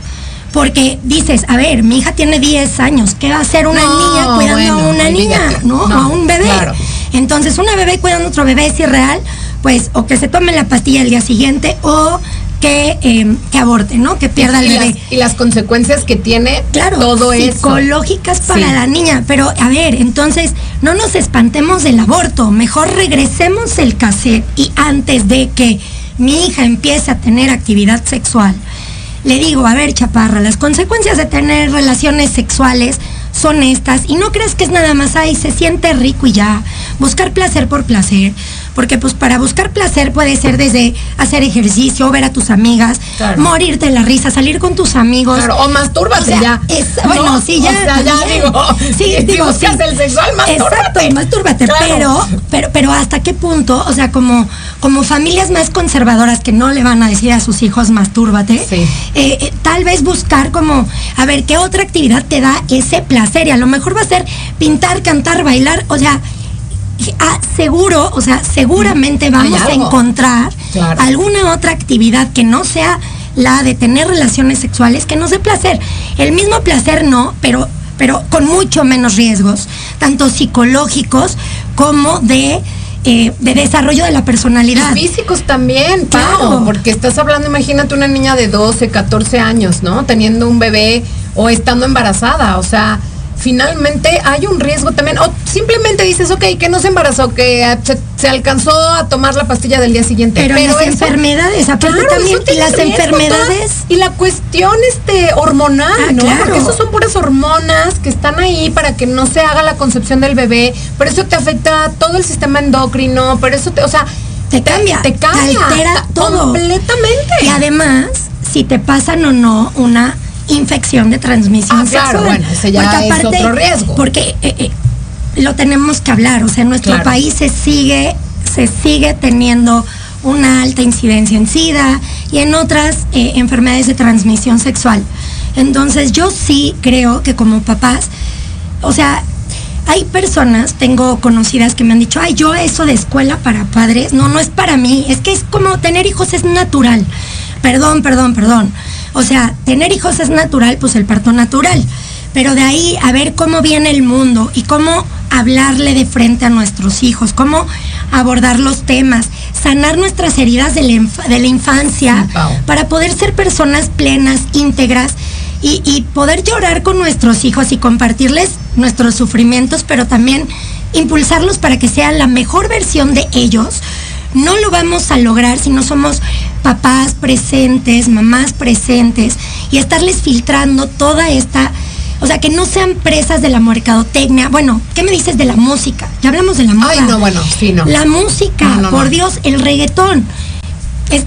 Porque dices, a ver, mi hija tiene 10 años, ¿qué va a hacer una No, niña cuidando bueno, a una niña? ¿no? A un bebé. claro. Entonces, una bebé cuidando a otro bebé es irreal, pues o que se tome la pastilla el día siguiente o que, eh, que aborte, ¿no? Que pierda el bebé. las, y las consecuencias que tiene Claro, todo eso. psicológicas para Sí. la niña. Pero a ver, entonces no nos espantemos del aborto, mejor regresemos el cassette y antes de que mi hija empiece a tener actividad sexual, le digo, a ver, chaparra, las consecuencias de tener relaciones sexuales son estas y no crees que es nada más ahí, se siente rico y ya, buscar placer por placer, porque pues para buscar placer puede ser desde hacer ejercicio, ver a tus amigas, Claro. morirte de la risa, salir con tus amigos. Claro, o mastúrbate O sea, ya. es- ¿no? bueno, sí, ya. O sea, ya también. digo. Sí, si digo, buscas sí. el sexual, mastúrbate. Exacto, mastúrbate. Claro. Pero, pero, pero hasta qué punto, o sea, como, como familias más conservadoras que no le van a decir a sus hijos mastúrbate, Sí. eh, eh, tal vez buscar como, a ver, qué otra actividad te da ese placer. Y a lo mejor va a ser pintar, cantar, bailar, o sea. Ah, seguro, o sea, seguramente vamos a encontrar Claro. alguna otra actividad que no sea la de tener relaciones sexuales que nos dé placer. El mismo placer no, pero, pero con mucho menos riesgos, tanto psicológicos como de, eh, de desarrollo de la personalidad. Y físicos también, Pau, Claro. porque estás hablando, imagínate una niña de 12, 14 años, ¿no? Teniendo un bebé o estando embarazada, o sea, finalmente hay un riesgo también, o simplemente dices, ok, que no se embarazó, que se, se alcanzó a tomar la pastilla del día siguiente. Pero, las eso- enfermedades, aparte Claro, también, eso y las riesgo, enfermedades. y la cuestión este hormonal, Ah, ¿no? claro. Porque esos son puras hormonas que están ahí para que no se haga la concepción del bebé, pero eso te afecta todo el sistema endocrino, pero eso te, o sea, te cambia, te cambia, altera todo. completamente. Y además, si te pasan o no una infección de transmisión Ah, claro, sexual. bueno, ese ya es otro riesgo. Porque eh, eh, lo tenemos que hablar, o sea, en nuestro Claro. país se sigue, se sigue teniendo una alta incidencia en SIDA y en otras eh, enfermedades de transmisión sexual. Entonces, yo sí creo que como papás, o sea, hay personas, tengo conocidas que me han dicho, ay, yo eso de escuela para padres, no, no es para mí, es que es como tener hijos es natural. Perdón, perdón, perdón. O sea, tener hijos es natural, pues el parto natural. Pero de ahí a ver cómo viene el mundo y cómo hablarle de frente a nuestros hijos, cómo abordar los temas, sanar nuestras heridas de la, inf- de la infancia para poder ser personas plenas, íntegras y, y poder llorar con nuestros hijos y compartirles nuestros sufrimientos, pero también impulsarlos para que sean la mejor versión de ellos. No lo vamos a lograr si no somos papás presentes, mamás presentes y estarles filtrando toda esta, o sea, que no sean presas de la mercadotecnia. Bueno, ¿qué me dices de la música? Ya hablamos de la música. Ay, no, bueno, sí, no. La música, No, no, por no. Dios, el reggaetón. Es-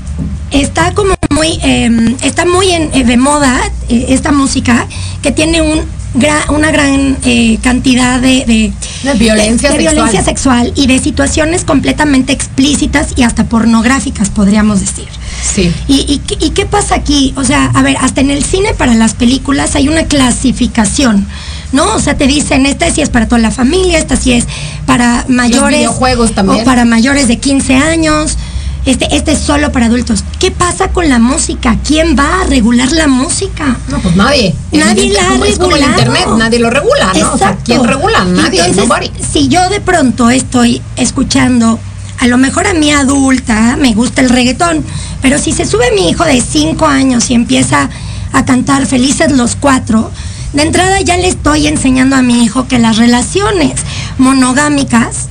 está como muy, eh, está muy en- eh, de moda eh, esta música que tiene un gra- una gran eh, cantidad de, de, De violencia de sexual. violencia sexual y de situaciones completamente explícitas y hasta pornográficas, podríamos decir. Sí. ¿Y, y, qué pasa aquí? O sea, a ver, hasta en el cine para las películas hay una clasificación. ¿no? O sea, te dicen, esta sí es para toda la familia, esta sí es para mayores. Los también. O para mayores de 15 años. Este, este es solo para adultos. ¿Qué pasa con la música? ¿Quién va a regular la música? No, pues nadie. Nadie la ha Es como el internet, nadie lo regula, ¿no? O sea, ¿quién regula? Nadie, Entonces, Si yo de pronto estoy escuchando, a lo mejor a mi adulta me gusta el reggaetón, pero si se sube mi hijo de 5 años y empieza a cantar Felices los Cuatro, de entrada ya le estoy enseñando a mi hijo que las relaciones monogámicas,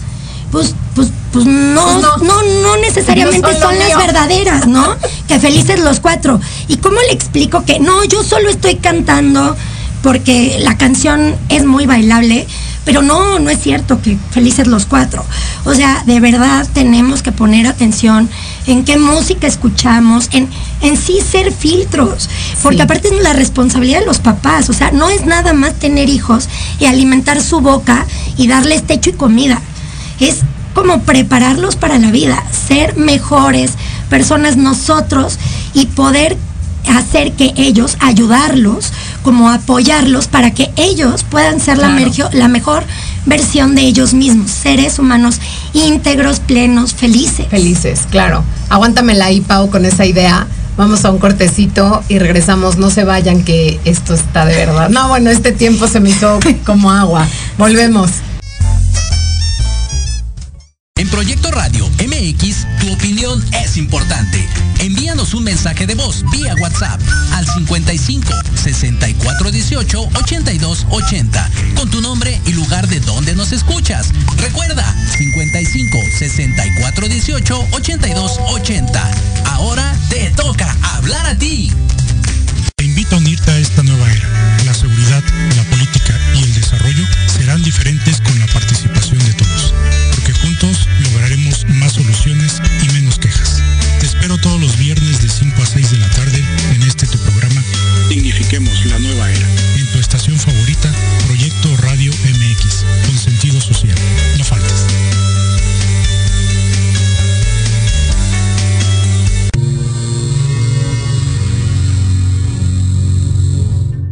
pues, pues, pues no, pues no, no, no, necesariamente son, las verdaderas, ¿no? que felices los cuatro. ¿Y cómo le explico que no, yo solo estoy cantando porque la canción es muy bailable? Pero no, no es cierto que felices los cuatro. O sea, de verdad tenemos que poner atención en qué música escuchamos, en, en sí ser filtros. Porque aparte es la responsabilidad de los papás. O sea, no es nada más tener hijos y alimentar su boca y darles techo y comida. Es como prepararlos para la vida, ser mejores personas nosotros y poder hacer que ellos, ayudarlos, como apoyarlos para que ellos puedan ser la, la mejor versión de ellos mismos, seres humanos íntegros, plenos, felices. Felices, claro. Aguántamela ahí, Pau, con esa idea. Vamos a un cortecito y regresamos. No se vayan que esto está de verdad. No, bueno, este tiempo se me hizo como agua. Volvemos. En Proyecto Radio MX, tu opinión es importante. Envíanos un mensaje de voz vía WhatsApp al 55 64 18 82 80 con tu nombre y lugar de donde nos escuchas. Recuerda 55 64 18 82 80. Ahora te toca hablar a ti. Te invito a unirte a esta nueva era. La seguridad, la política y el desarrollo serán diferentes con la participación La nueva era. En tu estación favorita, Proyecto Radio MX, con sentido social. No faltes.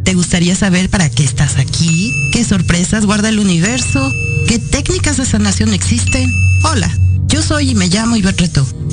¿Te gustaría saber para qué estás aquí? ¿Qué sorpresas guarda el universo? ¿Qué técnicas de sanación existen? Hola, yo soy y me llamo Iberreto.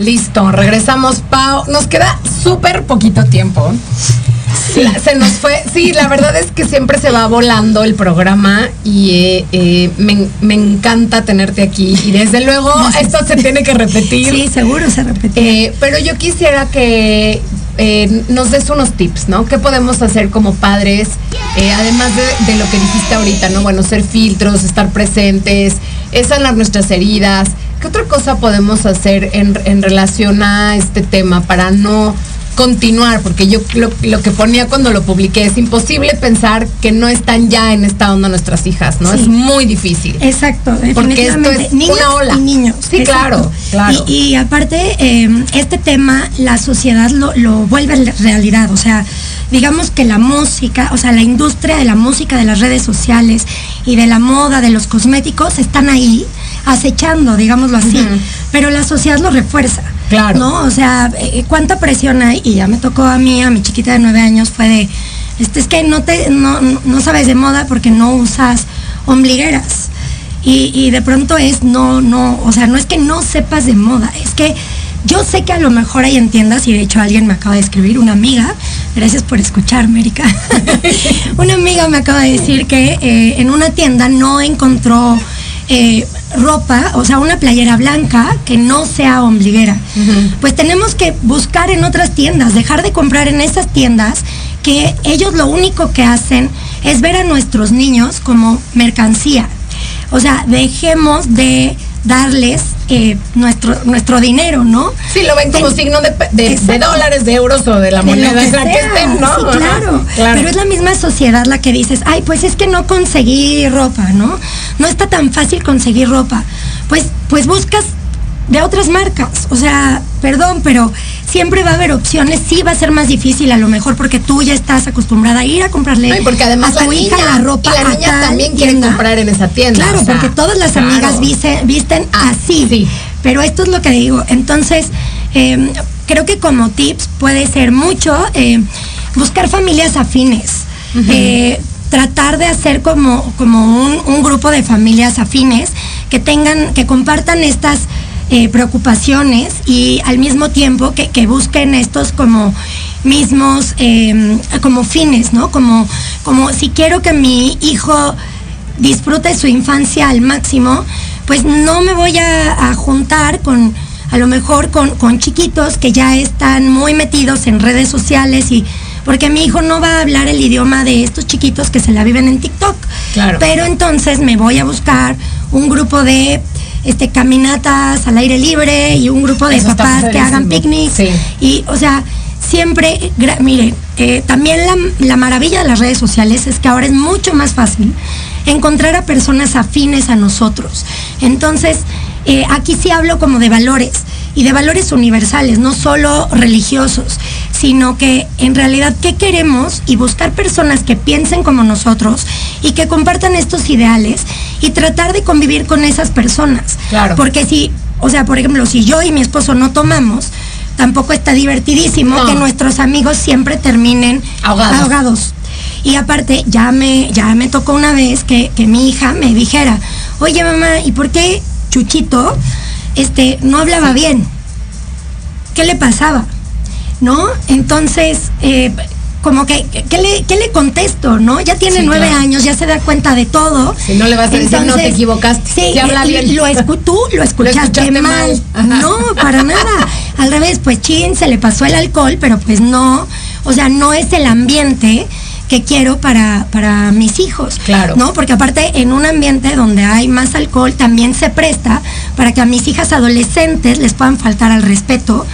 Listo, regresamos, Pau. Nos queda súper poquito tiempo. se nos fue. Sí, la verdad es que siempre se va volando el programa y eh, eh, me, encanta tenerte aquí. Y desde luego esto se tiene que repetir. Sí, seguro se repite. Eh, pero yo quisiera que nos des unos tips, ¿no? ¿Qué podemos hacer como padres? además de, de, lo que dijiste ahorita, ¿no? Bueno, ser filtros, estar presentes, sanar nuestras heridas. ¿Qué otra cosa podemos hacer en, relación a este tema para no continuar, porque yo lo, que ponía cuando lo publiqué, es imposible pensar que no están ya en esta onda nuestras hijas, ¿no? Es muy difícil. Exacto, porque esto es una ola. Y niños. Sí, claro, claro. Y, aparte, em, este tema, la sociedad lo, lo vuelve realidad, o sea, digamos que la música, o sea, la industria de la música, de las redes sociales y de la moda, de los cosméticos, están ahí acechando, digámoslo así, pero la sociedad lo refuerza. Claro. ¿No? O sea, eh, cuánta presión hay, y ya me tocó a mí, a mi chiquita de nueve años, fue de, este, es que no te, no, no sabes de moda porque no usas ombligueras. Y, y de pronto es, no, no, o sea, no es que no sepas de moda, es que yo sé que a lo mejor hay en tiendas, y de hecho alguien me acaba de escribir, una amiga, gracias por escuchar, América. una amiga me acaba de decir que eh, en una tienda no encontró eh, ropa, o sea, una playera blanca que no sea ombliguera. Pues tenemos que buscar en otras tiendas, dejar de comprar en esas tiendas que ellos lo único que hacen es ver a nuestros niños como mercancía. O sea, dejemos de darles eh, nuestro, nuestro dinero, ¿no? Sí, lo ven como signo de, de, de, dólares, de euros o de la moneda que, la que estén, ¿no? Sí, claro. claro. Pero es la misma sociedad la que dices, ay, pues es que no conseguí ropa, ¿no? No está tan fácil conseguir ropa. Pues, pues buscas de otras marcas. O sea, perdón, pero siempre va a haber opciones. Sí va a ser más difícil a lo mejor porque tú ya estás acostumbrada a ir a comprarle Ay, porque además a tu la hija niña, la ropa. y la niña también quiere tienda. comprar en esa tienda. Claro, o sea, porque todas las claro. amigas viste, visten Ah, así. sí. Pero esto es lo que digo. Entonces, eh, creo que como tips puede ser mucho eh, buscar familias afines. Eh, tratar de hacer como, como un, un grupo de familias afines que tengan, que compartan estas eh, preocupaciones y al mismo tiempo que, que busquen estos como mismos eh, como fines, ¿no? Como, como si quiero que mi hijo disfrute su infancia al máximo, pues no me voy a, a juntar con a lo mejor con, con chiquitos que ya están muy metidos en redes sociales y porque mi hijo no va a hablar el idioma de estos chiquitos que se la viven en TikTok. Claro. Pero entonces me voy a buscar un grupo de este caminatas al aire libre y un grupo de Eso papás que hagan picnics. Sí. Y, o sea, siempre, gra- mire, eh, también la, la maravilla de las redes sociales es que ahora es mucho más fácil encontrar a personas afines a nosotros. Entonces, eh, aquí sí hablo como de valores y de valores universales, no solo religiosos, sino que en realidad qué queremos y buscar personas que piensen como nosotros y que compartan estos ideales y tratar de convivir con esas personas. Claro. Porque si, o sea, por ejemplo, si yo y mi esposo no tomamos, tampoco está divertidísimo No. que nuestros amigos siempre terminen Ahogados. ahogados. Y aparte, ya me, ya me tocó una vez que, que mi hija me dijera, oye mamá, ¿y por qué Chuchito este, no hablaba bien? ¿Qué le pasaba? ¿No? Entonces, eh, como que, ¿qué le, qué le contesto? ¿No? Ya tiene Sí, nueve claro. años, ya se da cuenta de todo. Si no le vas a decir, no, te equivocaste. Sí, Ya habla eh, bien. Lo escu- tú lo escuchaste, escuchaste mal. No, para nada. Al revés, pues chin, se le pasó el alcohol, pero pues no, o sea, no es el ambiente que quiero para, para mis hijos. Claro. ¿No? Porque aparte, en un ambiente donde hay más alcohol, también se presta para que a mis hijas adolescentes les puedan faltar al respeto.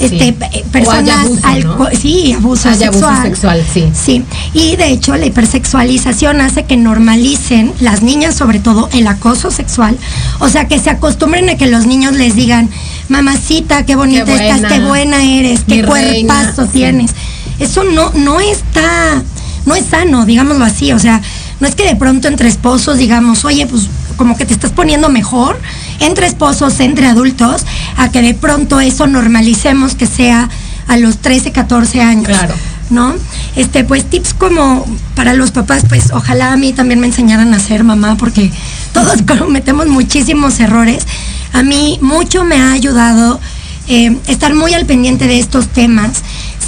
Este, personas abuso, sí, abuso Haya abuso sexual. sí. Sí, y de hecho la hipersexualización hace que normalicen, las niñas sobre todo, el acoso sexual. O sea, que se acostumbren a que los niños les digan, mamacita, qué bonita Qué estás, qué buena eres, qué reina". cuerpazo Sí. tienes. Eso no, no está, no es sano, digámoslo así. O sea, no es que de pronto entre esposos digamos, oye, pues como que te estás poniendo mejor entre esposos, entre adultos, a que de pronto eso normalicemos que sea a los 13, 14 años. Claro. ¿no? Este, pues tips como para los papás, pues ojalá a mí también me enseñaran a ser mamá, porque todos cometemos muchísimos errores. A mí mucho me ha ayudado eh, estar muy al pendiente de estos temas.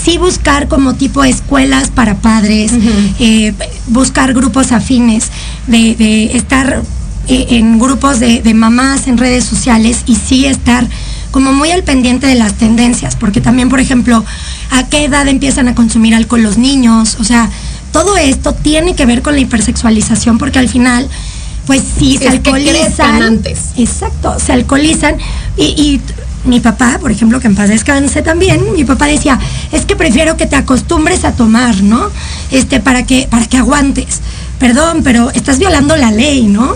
Sí buscar como tipo escuelas para padres, eh, buscar grupos afines, de, de estar eh, en grupos de, de mamás en redes sociales y sí estar como muy al pendiente de las tendencias, porque también, por ejemplo, a qué edad empiezan a consumir alcohol los niños, o sea, todo esto tiene que ver con la hipersexualización, porque al final, pues sí, se Es que alcoholizan. antes. Exacto, se alcoholizan y, y mi papá, por ejemplo, que en paz descanse también, mi papá decía, es que prefiero que te acostumbres a tomar, ¿no? Este, para que, para que aguantes. Perdón, pero estás violando la ley, ¿no?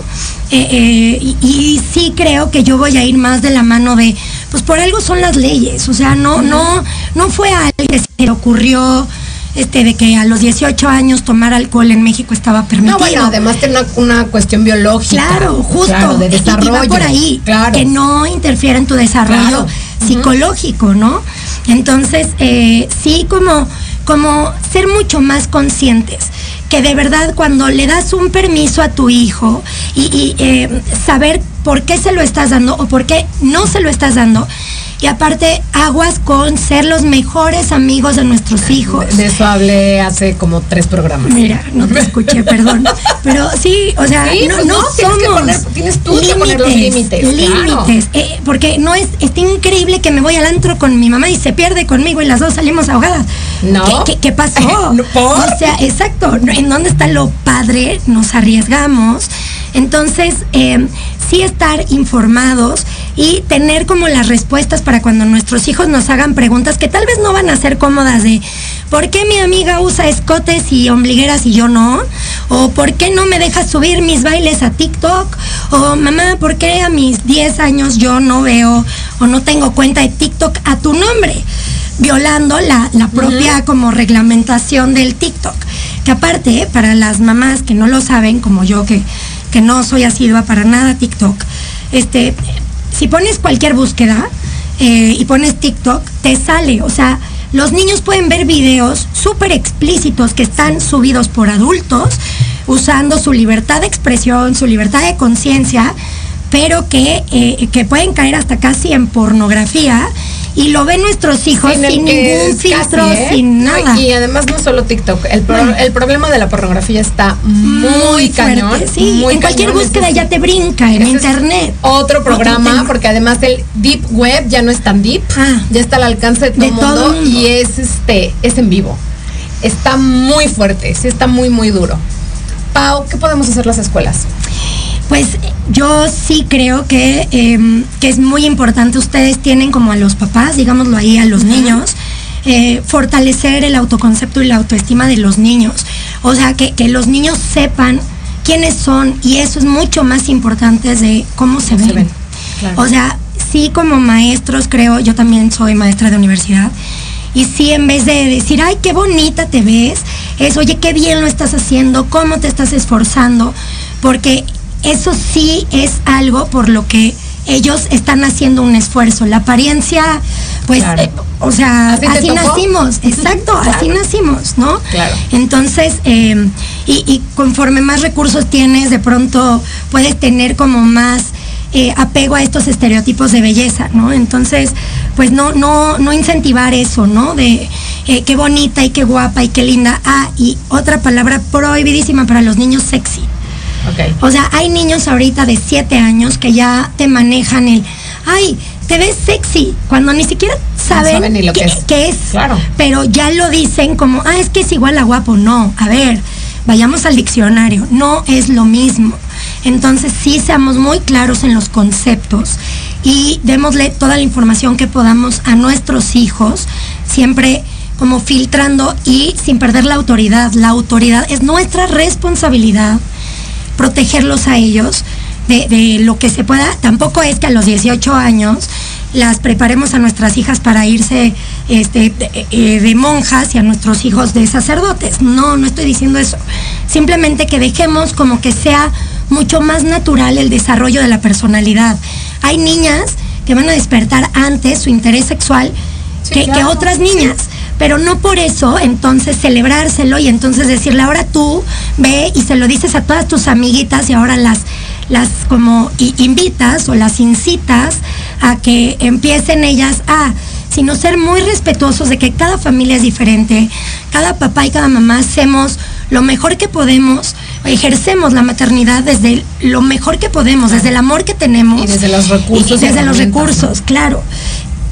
Eh, eh, y, y sí creo que yo voy a ir más de la mano de, pues por algo son las leyes, o sea, no, no, no fue a alguien que se le ocurrió este de que a los 18 años tomar alcohol en México estaba permitido. No, bueno, además tiene una, una cuestión biológica. Claro, justo. Claro, de Y- y va desarrollo. por ahí. Claro. Que no interfiera en tu desarrollo Claro. psicológico, ¿no? Entonces, eh, sí, como, como ser mucho más conscientes que de verdad cuando le das un permiso a tu hijo y, eh, saber por qué se lo estás dando o por qué no se lo estás dando, y aparte, aguas con ser los mejores amigos de nuestros hijos. De eso hablé hace como tres programas. Mira, no te escuché, perdón. Pero sí, o sea, no, pues no, somos. Tienes, tú que poner los límites. Límites. Eh, porque no es, está increíble que me voy al antro con mi mamá y se pierde conmigo y las dos salimos ahogadas. No. ¿Qué, qué, pasó? O sea, exacto. ¿En dónde está lo padre? Nos arriesgamos. Entonces, eh, sí estar informados y tener como las respuestas para cuando nuestros hijos nos hagan preguntas que tal vez no van a ser cómodas de ¿por qué mi amiga usa escotes y ombligueras y yo no? ¿O por qué no me dejas subir mis bailes a TikTok? ¿O mamá, por qué a mis 10 años yo no veo o no tengo cuenta de TikTok a tu nombre? Violando la, propia como reglamentación del TikTok. Que aparte, para las mamás que no lo saben, como yo que, que no soy asidua para nada TikTok, este, si pones cualquier búsqueda eh, y pones TikTok, te sale. O sea, los niños pueden ver videos súper explícitos que están subidos por adultos, usando su libertad de expresión, su libertad de conciencia, pero que, eh, que pueden caer hasta casi en pornografía y lo ven nuestros hijos sin, ningún filtro, ¿eh? sin nada. y además no solo TikTok, el, el problema de la pornografía está muy, cañón. sí, en cualquier búsqueda ya te brinca en internet. otro programa, porque además el deep web ya no es tan deep, ah. ya está al alcance de todo, mundo, y es este es en vivo. Está muy fuerte, sí está muy muy duro. Pau, ¿qué podemos hacer las escuelas? Pues yo sí creo em, que, es muy importante. Ustedes tienen como a los papás, digámoslo ahí, a los niños, eh, fortalecer el autoconcepto y la autoestima de los niños. O sea, que, los niños sepan quiénes son y eso es mucho más importante de cómo se ven. O sea, sí como maestros creo, yo también soy maestra de universidad, y sí en vez de decir, ay, qué bonita te ves, es, oye, qué bien lo estás haciendo, cómo te estás esforzando, porque eso sí es algo por lo que ellos están haciendo un esfuerzo. La apariencia, pues, eh, o sea, así, nacimos, exacto, así nacimos, ¿no? Claro. Entonces, eh, y, conforme más recursos tienes, de pronto puedes tener como más eh, apego a estos estereotipos de belleza, ¿no? Entonces, pues no, no, no incentivar eso, ¿no? De qué bonita y qué guapa y qué linda. Ah, y otra palabra prohibidísima para los niños sexy. O sea, hay niños ahorita de 7 años que ya te manejan el, ay, te ves sexy, cuando ni siquiera saben, ni lo qué, que es. Claro. Pero ya lo dicen como, ah, es que es igual a guapo. No, a ver, vayamos al diccionario, no es lo mismo. Entonces sí seamos muy claros en los conceptos y démosle toda la información que podamos a nuestros hijos, siempre como filtrando y sin perder la autoridad. La autoridad es nuestra responsabilidad protegerlos a ellos de, lo que se pueda. Tampoco es que a los 18 años las preparemos a nuestras hijas para irse este, eh, de, monjas y a nuestros hijos de sacerdotes. No, no estoy diciendo eso. Simplemente que dejemos como que sea mucho más natural el desarrollo de la personalidad. Hay niñas que van a despertar antes su interés sexual que, otras niñas pero no por eso entonces celebrárselo y entonces decirle, ahora tú ve y se lo dices a todas tus amiguitas y ahora las, las como invitas o las incitas a que empiecen ellas a sino ser muy respetuosos de que cada familia es diferente, cada papá y cada mamá hacemos lo mejor que podemos, ejercemos la maternidad desde lo mejor que podemos, desde el amor que tenemos. Y desde los recursos. Y desde los recursos, claro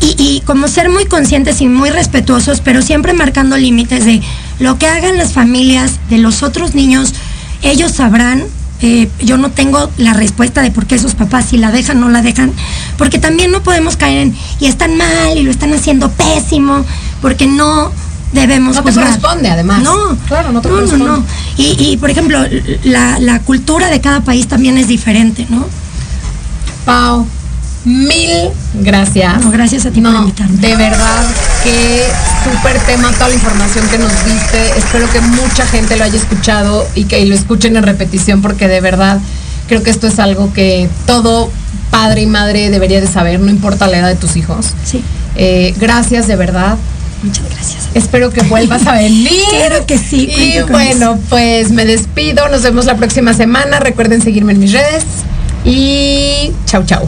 y, como ser muy conscientes y muy respetuosos, pero siempre marcando límites de lo que hagan las familias de los otros niños, ellos sabrán. Eh, yo no tengo la respuesta de por qué sus papás si la dejan o no la dejan, porque también no podemos caer en y están mal y lo están haciendo pésimo, porque no debemos no te corresponde además no claro no te no, no, no. Y, y, por ejemplo la, la cultura de cada país también es diferente no Pau Mil gracias. gracias a ti por invitarme. De verdad, qué súper tema, toda la información que nos diste. Espero que mucha gente lo haya escuchado y que lo escuchen en repetición porque de verdad Creo que esto es algo que todo padre y madre debería de saber, no importa la edad de tus hijos. Sí. Eh, gracias de verdad. Muchas gracias. Espero que vuelvas a venir. Claro que sí. Y bueno, pues me despido. Nos vemos la próxima semana. Recuerden seguirme en mis redes. Y chau, chau.